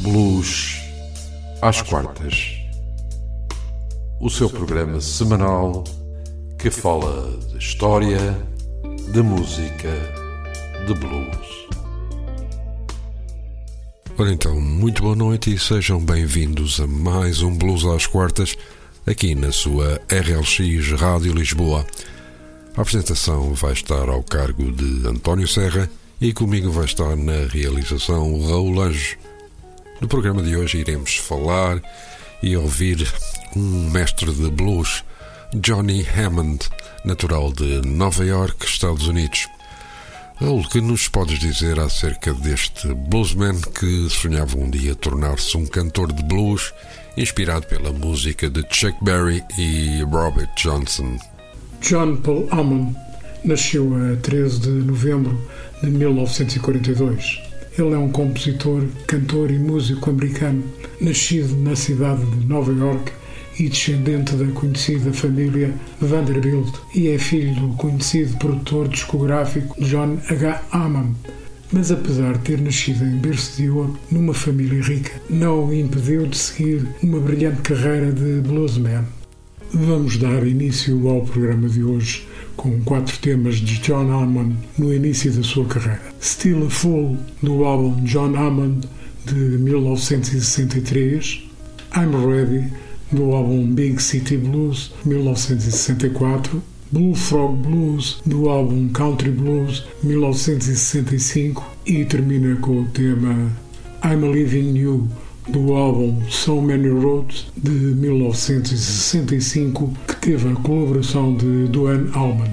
Blues às quartas. O seu programa semanal que fala de história, de música, de blues. Ora então, muito boa noite e sejam bem-vindos a mais um Blues às quartas aqui na sua RLX Rádio Lisboa. A apresentação vai estar ao cargo de António Serra e comigo vai estar na realização Raul Anjo. No programa de hoje iremos falar e ouvir um mestre de blues, Johnny Hammond, natural de Nova York, Estados Unidos. O que nos podes dizer acerca deste bluesman que sonhava um dia tornar-se um cantor de blues inspirado pela música de Chuck Berry e Robert Johnson? John Paul Hammond nasceu a 13 de novembro de 1942. Ele é um compositor, cantor e músico americano, nascido na cidade de Nova York e descendente da conhecida família Vanderbilt, e é filho do conhecido produtor discográfico John H. Hammond. Mas apesar de ter nascido em berço de ouro numa família rica, não o impediu de seguir uma brilhante carreira de bluesman. Vamos dar início ao programa de hoje com quatro temas de John Hammond no início da sua carreira. Still a Fool, do álbum John Hammond de 1963, I'm Ready, do álbum Big City Blues 1964, Bullfrog Blues, do álbum Country Blues 1965 e termina com o tema I'm Living You, do álbum So Many Roads de 1965, que teve a colaboração de Duane Allman.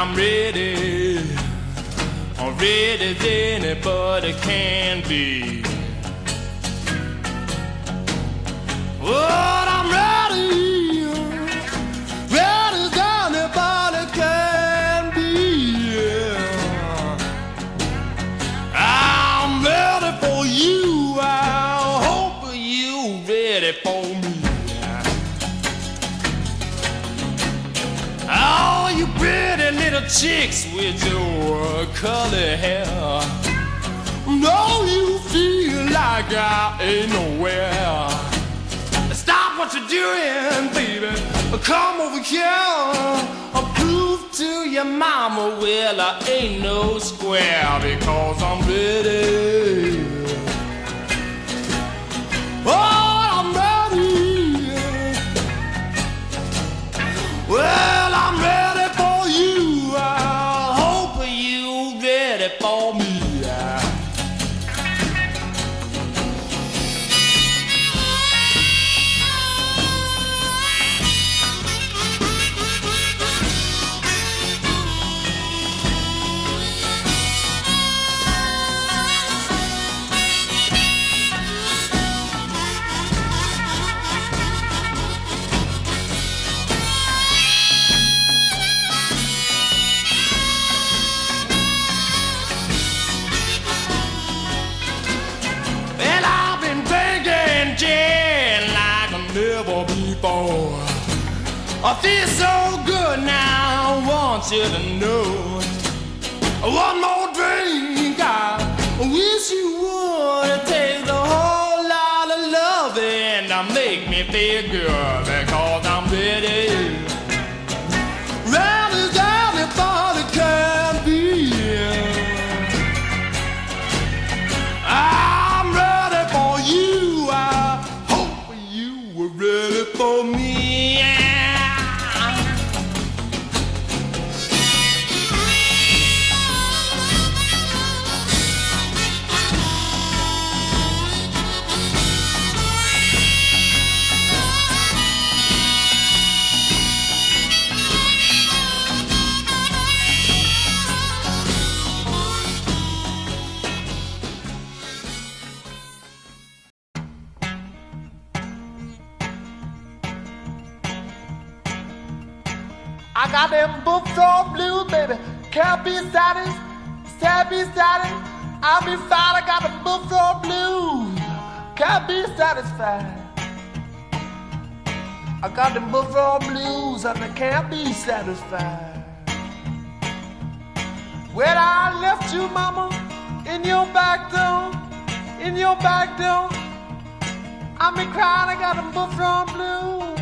I'm ready, I'm ready as anybody can be. Well, chicks with your curly hair. Know you feel like I ain't nowhere. Stop what you're doing, baby. Come over here. I'll prove to your mama, well, I ain't no square because I'm ready. I feel so good now, I want you to know. One more drink, I wish you would take the whole lot of loving to make me feel good satisfied. I'm inside, I got the bullfrog blues. Can't be satisfied. I got them bullfrog blues and I can't be satisfied. When I left you, mama, in your back door, in your back door, I'm been crying, I got them bullfrog blues.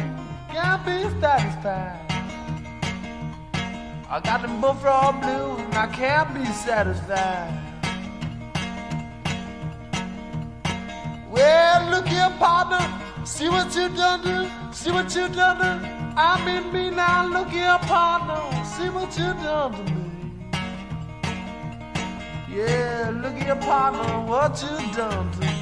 Can't be satisfied. I got them bullfrog blues and I can't be satisfied. Well, look here, partner. See what you done do. See what you done do. I'm in me now. Look here, partner. See what you done to me. Yeah, look here, partner. What you done to me.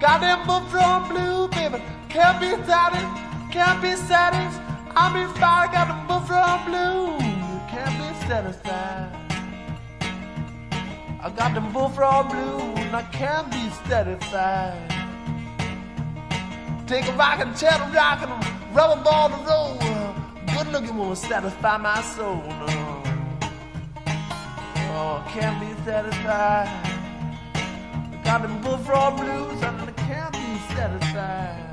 Got them bullfrog blue, baby. Can't be satisfied. Can't be satisfied. I'm in fire. Got them bullfrog blue. Can't be satisfied. I got them bullfrog blue and I can't be satisfied. Take a rock and chair to rock and rubber ball to roll. Good looking woman satisfy my soul. No. Oh, can't be satisfied. Got them bullfrog blues and I can't be satisfied.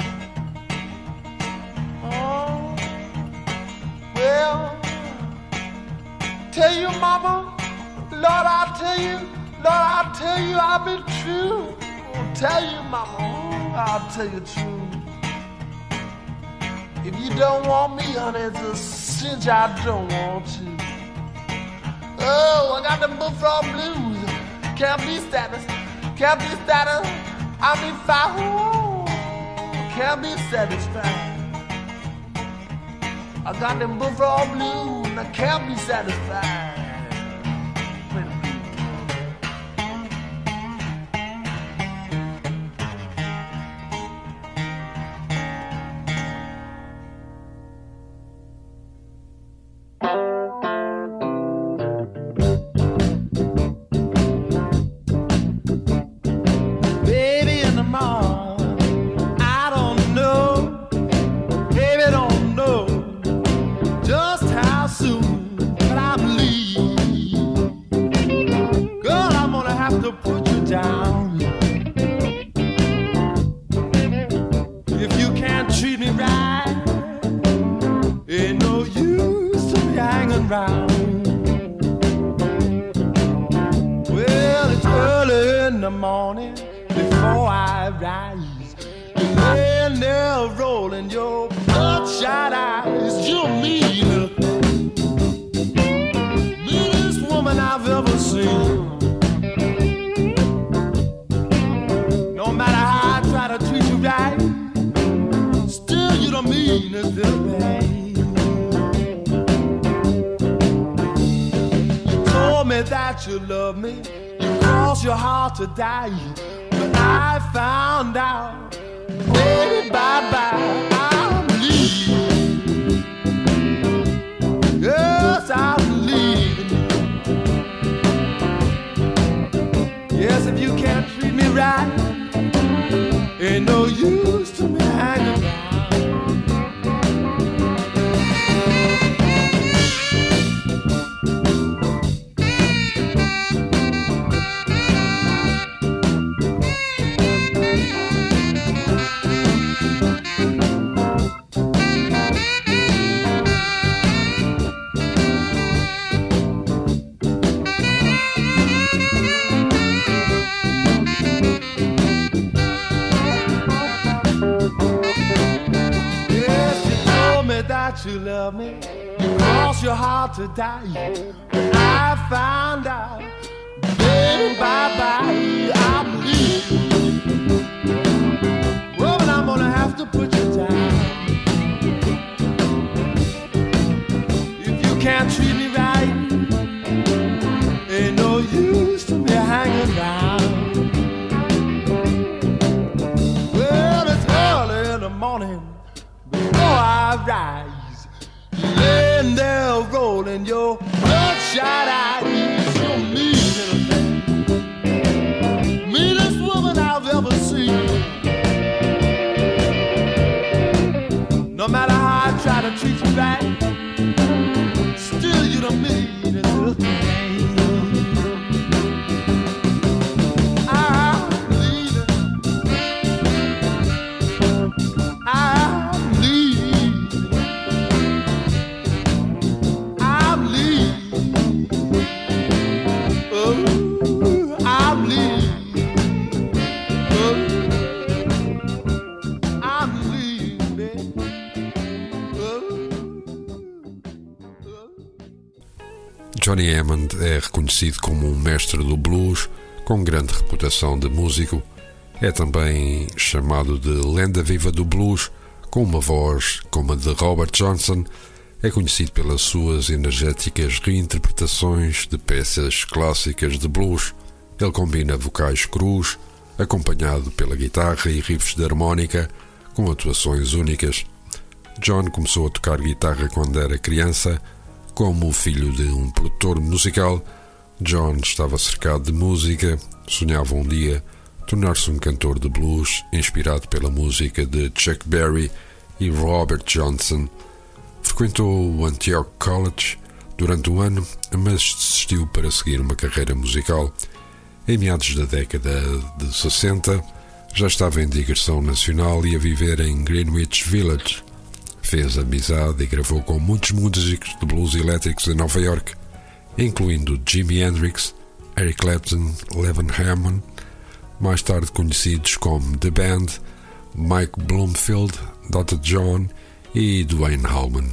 Oh, well, tell you, mama. Lord, I'll tell you, Lord, I tell you, I've been true. I'll tell you, mama, I'll tell you true. If you don't want me, honey, it's a cinch I don't want you. Oh, I got the bullfrog blues. Can't be status, can't be status. Fire. Oh, can't be satisfied. I got them bullfrog blues I can't be satisfied. Love me. You cross your heart to die. I found out, baby, bye bye. I'm leaving. Well, but I'm gonna have to put you down. If you can't treat me right, laying there rolling your bloodshot eyes. Johnny Hammond é reconhecido como um mestre do blues com grande reputação de músico. É também chamado de lenda viva do blues, com uma voz como a de Robert Johnson. É conhecido pelas suas energéticas reinterpretações de peças clássicas de blues. Ele combina vocais crus, acompanhado pela guitarra e riffs de harmónica, com atuações únicas. John começou a tocar guitarra quando era criança. Como filho de um produtor musical, John estava cercado de música, sonhava um dia tornar-se um cantor de blues inspirado pela música de Chuck Berry e Robert Johnson. Frequentou o Antioch College durante um ano, mas desistiu para seguir uma carreira musical. Em meados da década de 60, já estava em digressão nacional e a viver em Greenwich Village. Fez amizade e gravou com muitos músicos de blues elétricos em Nova York, incluindo Jimi Hendrix, Eric Clapton, Levin Hammond, mais tarde conhecidos como The Band, Mike Bloomfield, Dr. John e Dwayne Allman.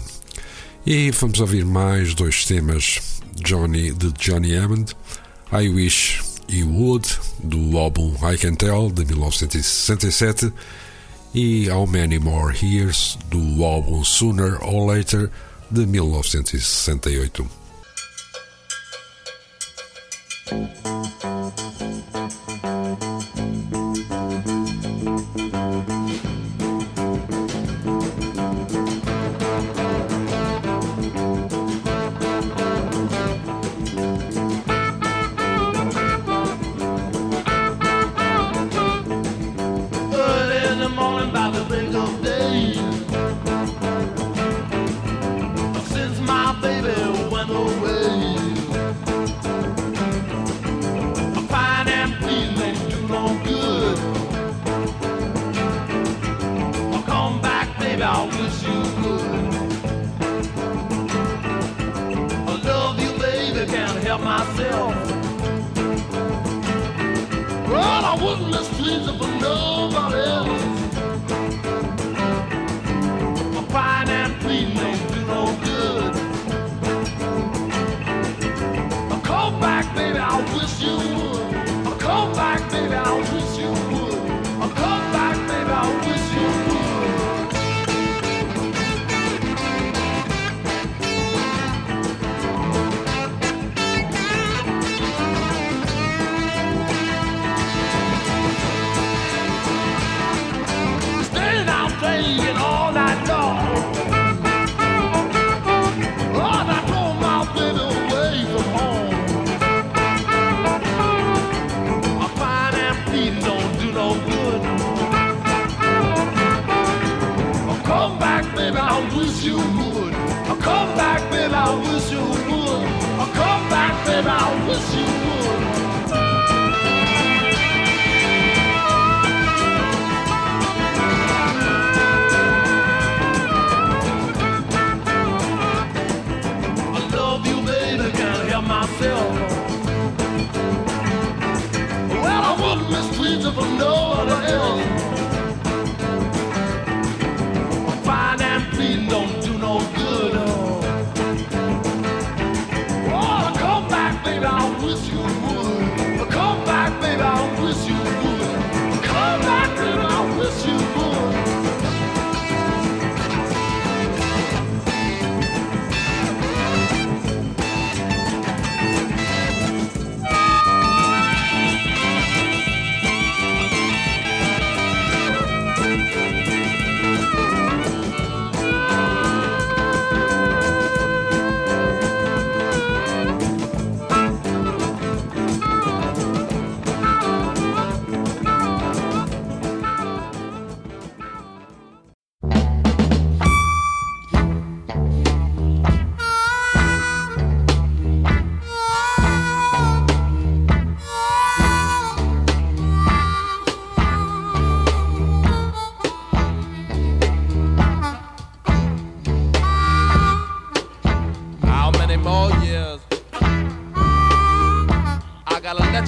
E vamos ouvir mais dois temas Johnny, de Johnny Hammond, I Wish You Would, do álbum I Can Tell, de 1967, e How Many More Years, do álbum Sooner or Later, de 1968. I wish you would come back.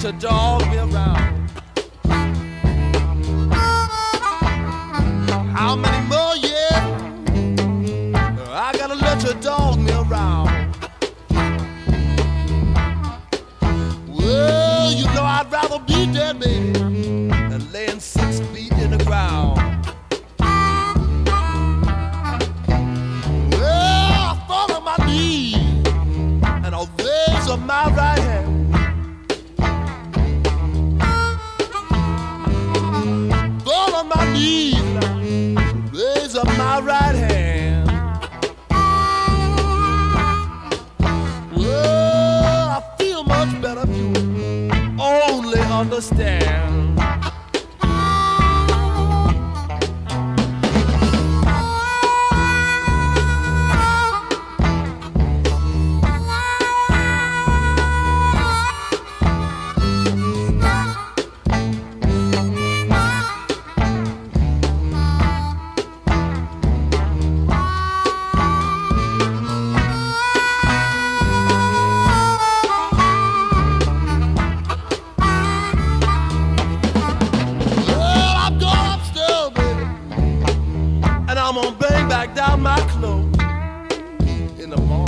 to dog me around. How many the morning.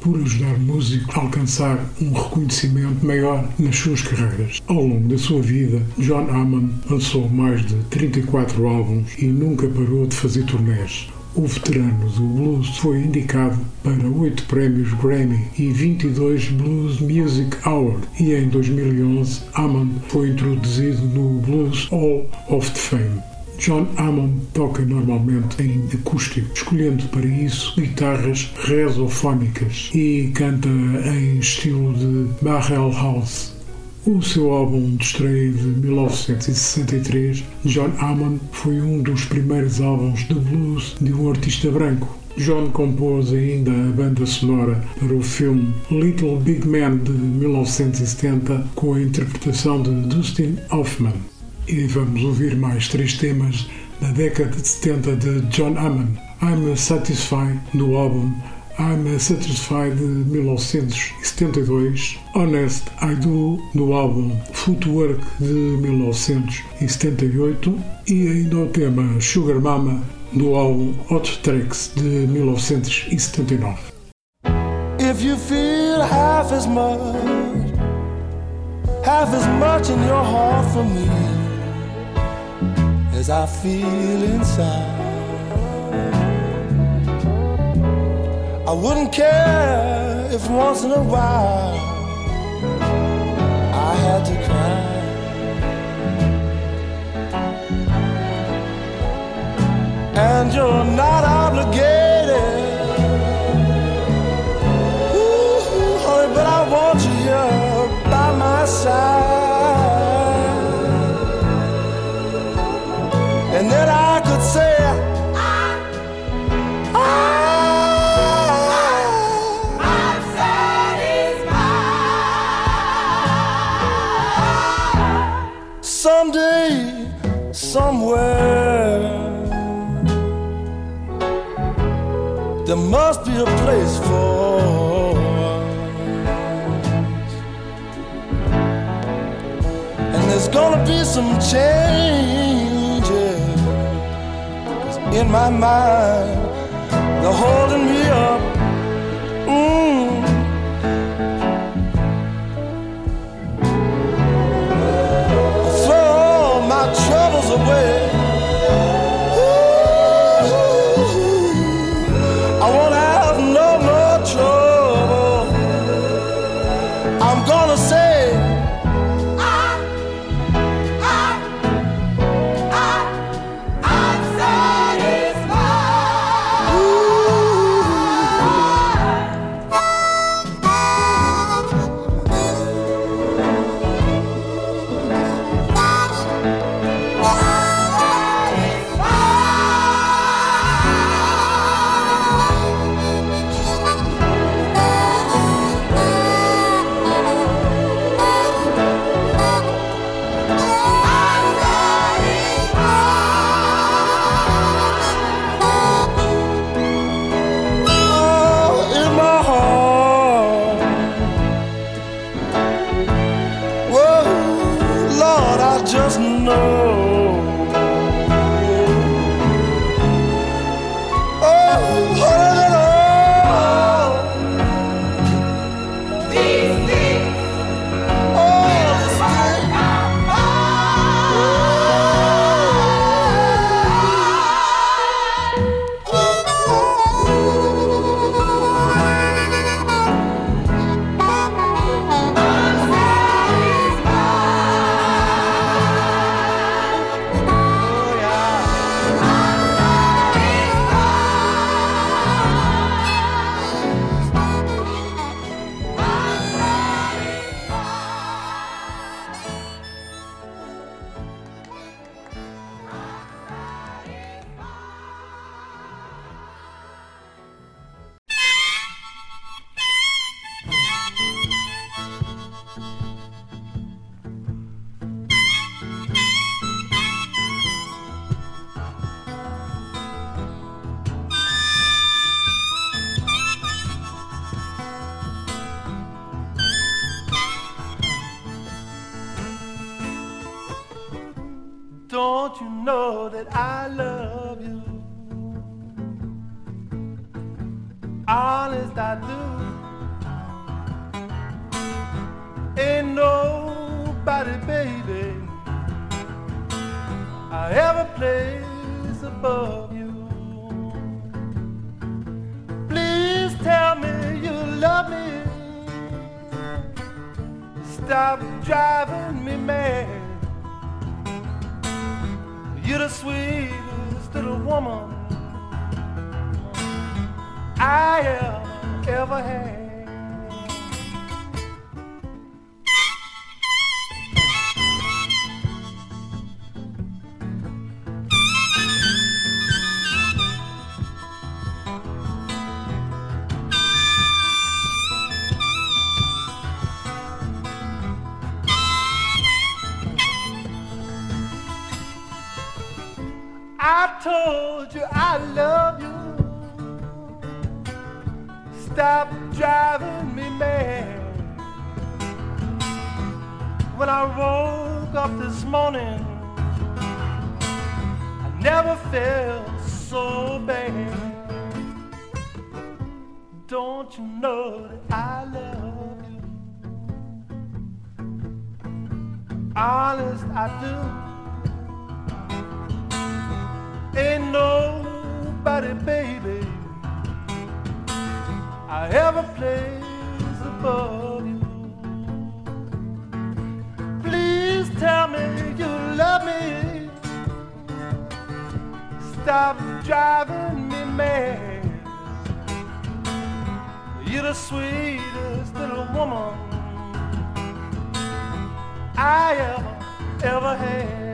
Por ajudar músicos a alcançar um reconhecimento maior nas suas carreiras. Ao longo da sua vida, John Hammond lançou mais de 34 álbuns e nunca parou de fazer turnés. O veterano do blues foi indicado para 8 prémios Grammy e 22 Blues Music Awards e em 2011 Hammond foi introduzido no Blues Hall of Fame. John Hammond toca normalmente em acústico, escolhendo para isso guitarras resofónicas e canta em estilo de Barrel House. O seu álbum de estreia de 1963, John Hammond, foi um dos primeiros álbuns de blues de um artista branco. John compôs ainda a banda sonora para o filme Little Big Man de 1970 com a interpretação de Dustin Hoffman e vamos ouvir mais três temas da década de 70 de John Hammond. I'm Satisfied do álbum I'm Satisfied de 1972, Honest I Do do álbum Footwork de 1978 e ainda o tema Sugar Mama do álbum Hot Tracks de 1979. If you feel half as much, half as much in your heart for me. As I feel inside. I wouldn't care if once in a while I had to cry. And you're not some change in my mind. Never felt so bad. Don't you know that I love you? Honest, I do. Ain't nobody, baby, I ever place above you. Please tell me you love me. Stop driving me mad. You're the sweetest little woman I ever, ever had.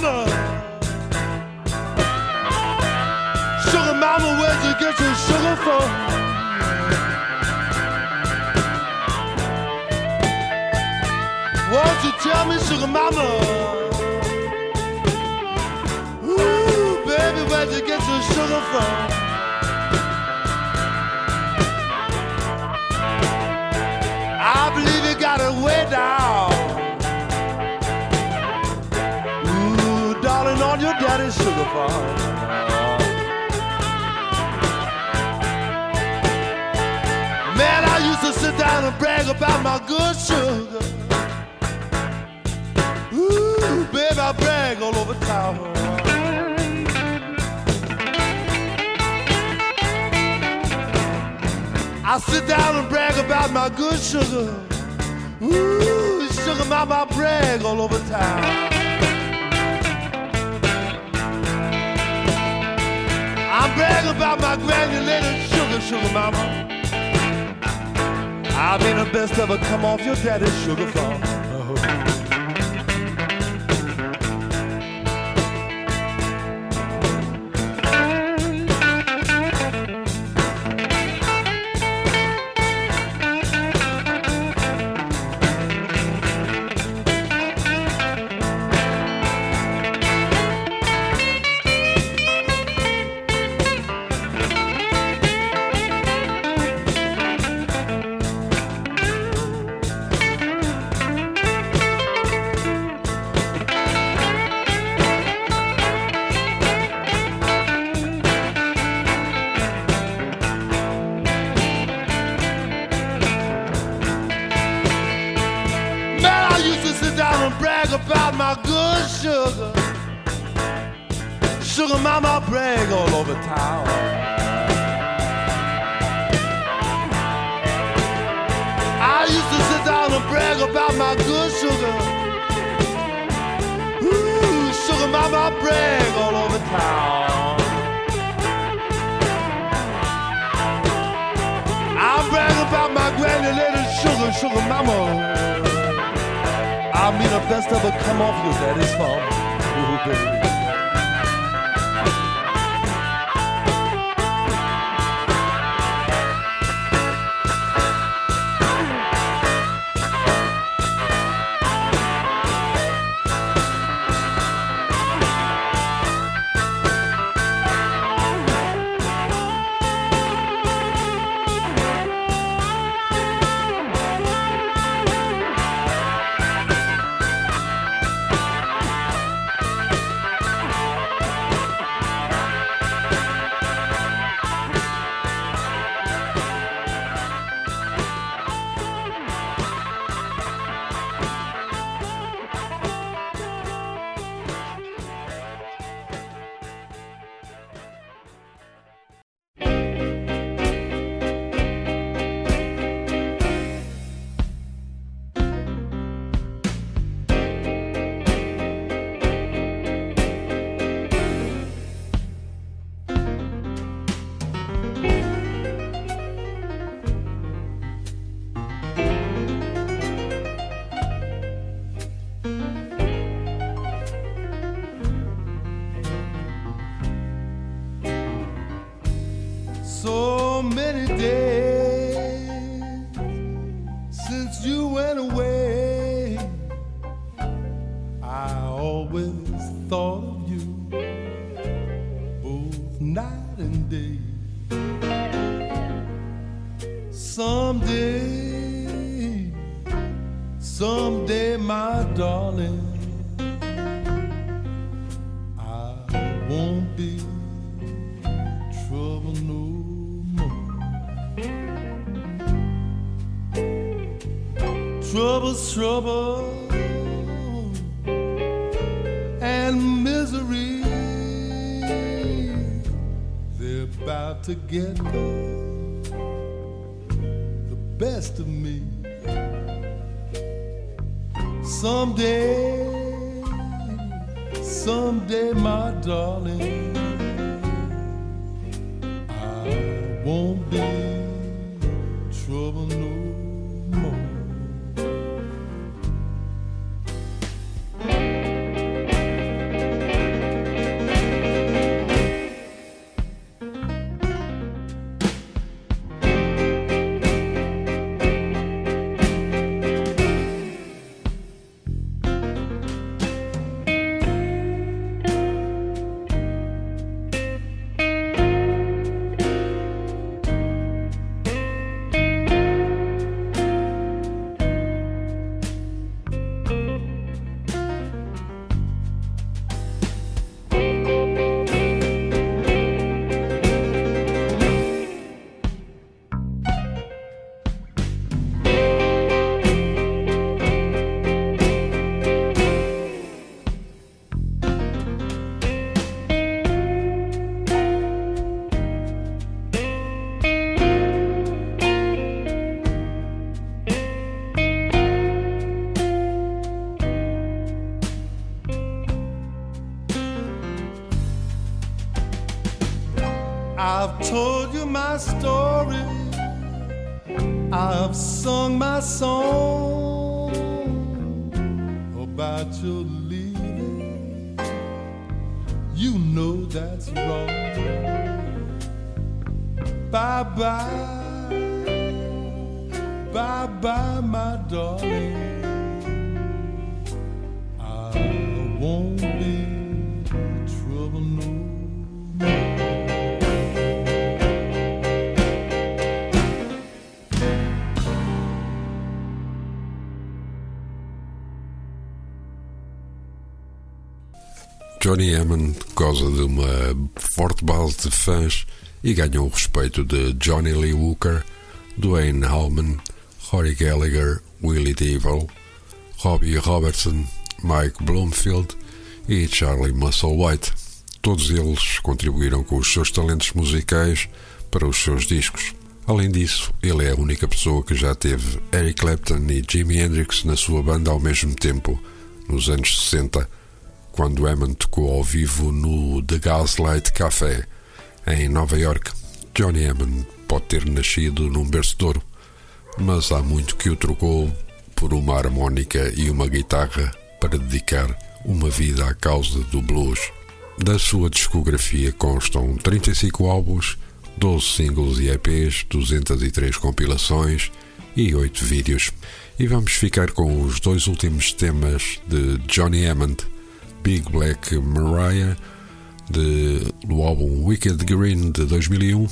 Mama. Sugar mama, where'd you get your sugar from? Won't you tell me, sugar mama? Ooh, baby, where'd you get your sugar from? I believe you got it way down. Man, I used to sit down and brag about my good sugar. Ooh, baby, I brag all over town. I sit down and brag about my good sugar. Ooh, sugar mama, brag all over town. I'm bragging about my granulated sugar, sugar mama. I mean the best ever come off your daddy's sugar farm. Mama. I mean, the best ever come off your daddy's farm. Ooh, baby. Someday, someday, my darling. I won't be trouble no You know that's wrong. Bye bye, bye bye, my darling. Johnny Hammond goza de uma forte base de fãs e ganhou o respeito de Johnny Lee Hooker, Dwayne Allman, Rory Gallagher, Willie Devil, Robbie Robertson, Mike Bloomfield e Charlie Musselwhite. Todos eles contribuíram com os seus talentos musicais para os seus discos. Além disso, ele é a única pessoa que já teve Eric Clapton e Jimi Hendrix na sua banda ao mesmo tempo, nos anos 60, quando Hammond tocou ao vivo no The Gaslight Café, em Nova York. Johnny Hammond pode ter nascido num berço de ouro, mas há muito que o trocou por uma harmónica e uma guitarra para dedicar uma vida à causa do blues. Da sua discografia constam 35 álbuns, 12 singles e EPs, 203 compilações e 8 vídeos. E vamos ficar com os dois últimos temas de Johnny Hammond, Big Black Mariah, de, do álbum Wicked Green de 2001,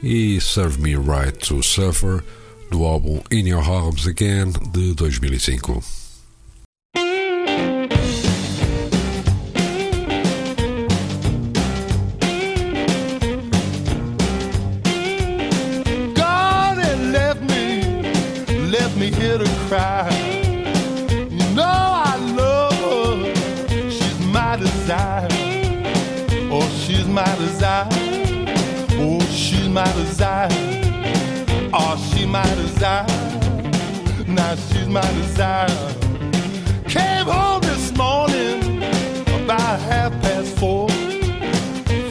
e Serve Me Right to Suffer, do álbum In Your Arms Again de 2005. My desire. Oh, she my desire. Now she's my desire. Came home this morning about half past four.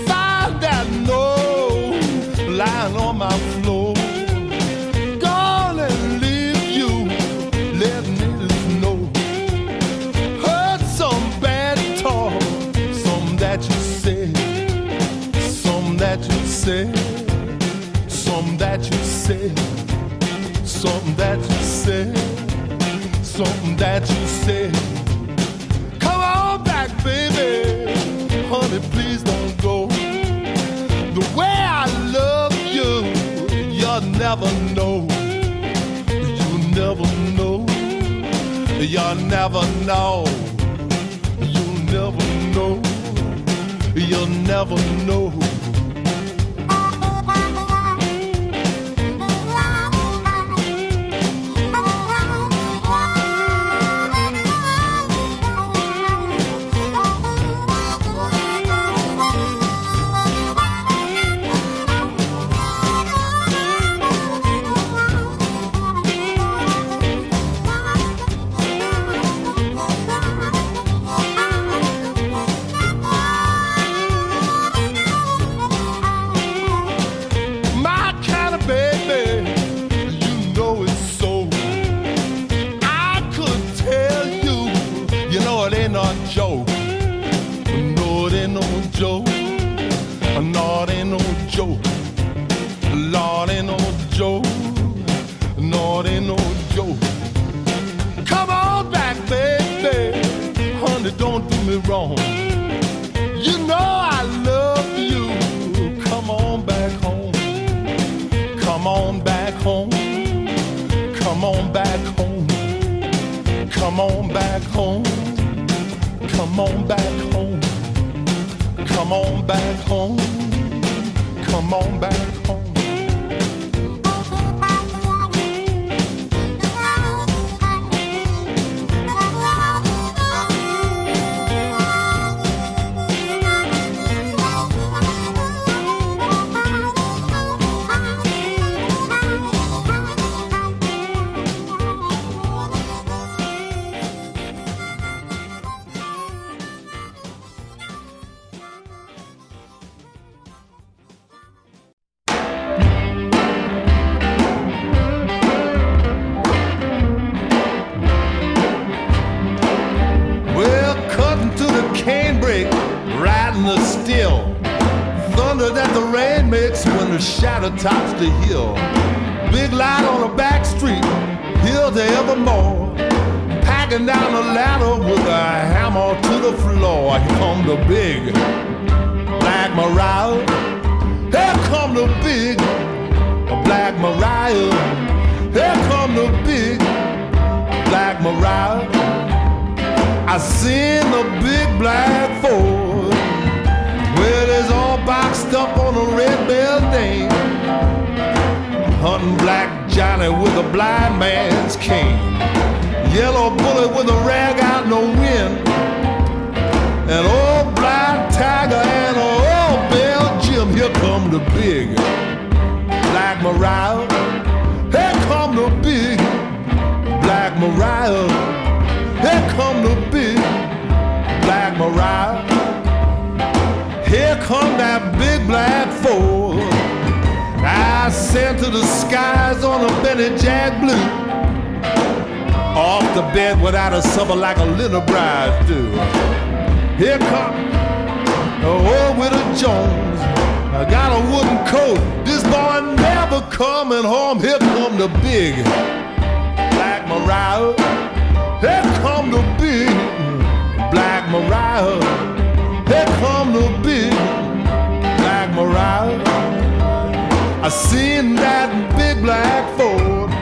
Found that note lying on my floor. Gone and leave you, let me know. Heard some bad talk, some that you said, something something that you said, something that you said. Come on back, baby, honey, please don't go. The way I love you, you'll never know. You'll never know. You'll never know. You'll never know. You'll never know. tops sent to the skies on a Benny Jack Blue. Off the bed without a supper like a little bride do. Here come the old Widow Jones. I got a wooden coat. This boy never coming home. Here come the big Black Mariah. Here come the big Black Mariah. Here come the big Black Mariah. I seen that big black Ford.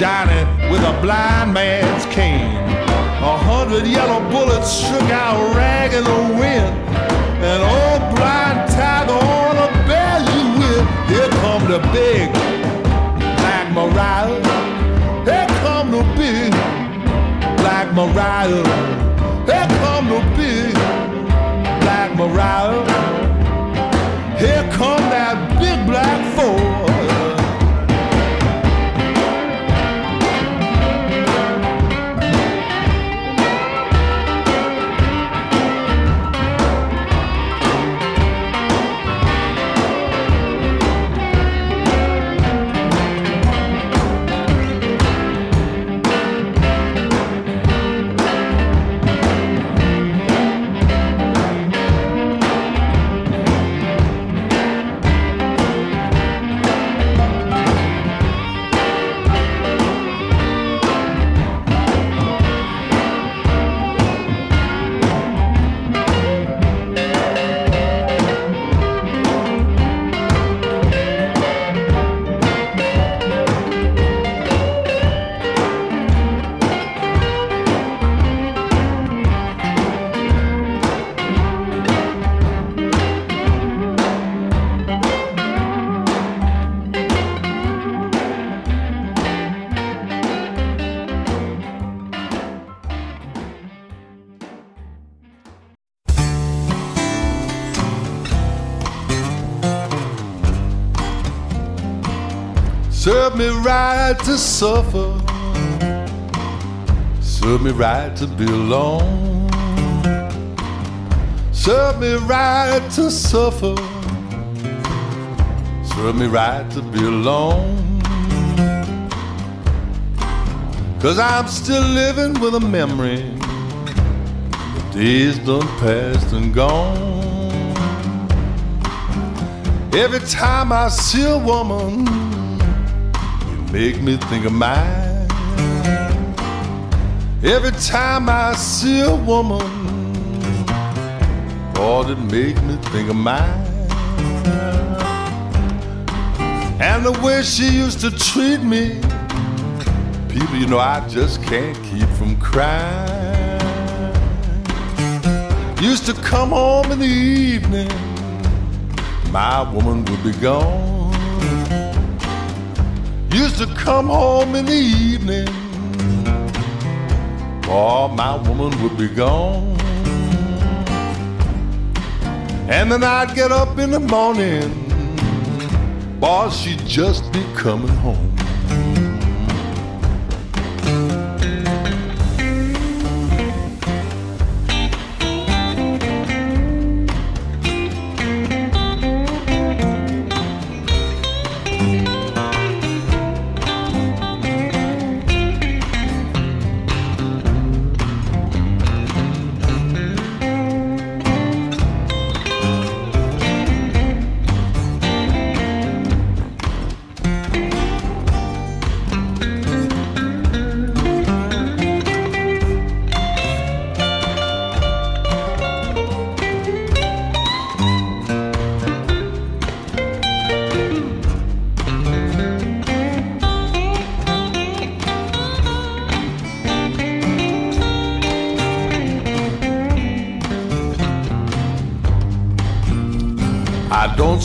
Johnny with a blind man's cane. A hundred yellow bullets shook out rag in the wind. An old blind tiger on a bear you. Here come the big black Mariah. Here come the big black Mariah. Me right to suffer. Serve me right to be alone. Serve me right to suffer. Serve me right to be alone. Cause I'm still living with a memory. The days done past and gone. Every time I see a woman, make me think of mine. Every time I see a woman, Lord, it make me think of mine. And the way she used to treat me, people, you know, I just can't keep from crying. Used to come home in the evening, my woman would be gone used to come home in the evening. Oh, my woman would be gone. And then I'd get up in the morning. Boss, she'd just be coming home.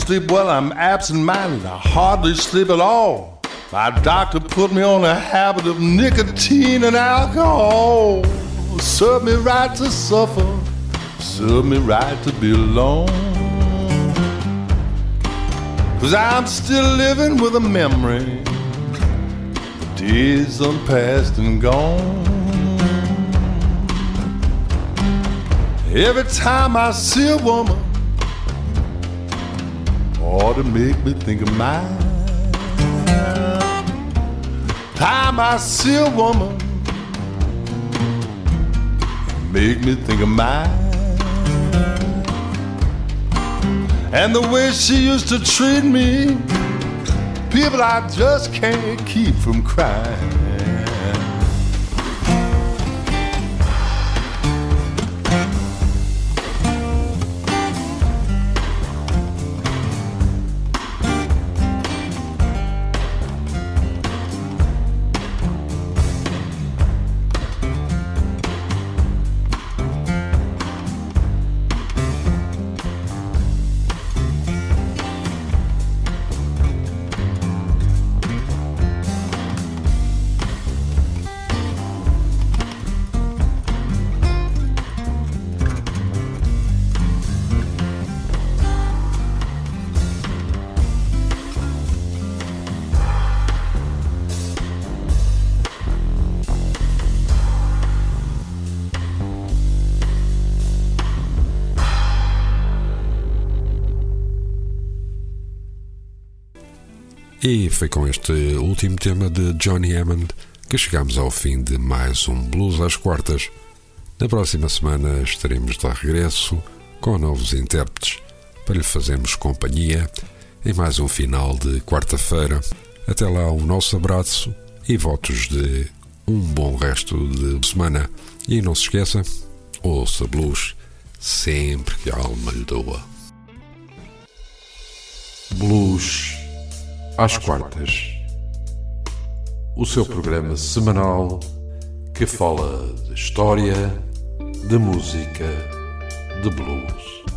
Sleep well, I'm absent minded, I hardly sleep at all. My doctor put me on a habit of nicotine and alcohol. Serve me right to suffer, serve me right to be alone. Cause I'm still living with a memory, days are past and gone. Every time I see a woman, ought to make me think of mine. Time I see a woman, make me think of mine. And the way she used to treat me, people I just can't keep from crying. E foi com este último tema de Johnny Hammond que chegamos ao fim de mais um Blues às Quartas. Na próxima semana estaremos de regresso com novos intérpretes para lhe fazermos companhia em mais um final de quarta-feira. Até lá, um nosso abraço e votos de um bom resto de semana. E não se esqueça, ouça blues sempre que a alma lhe doa. Blues às quartas. O seu programa semanal que fala de história, de música, de blues.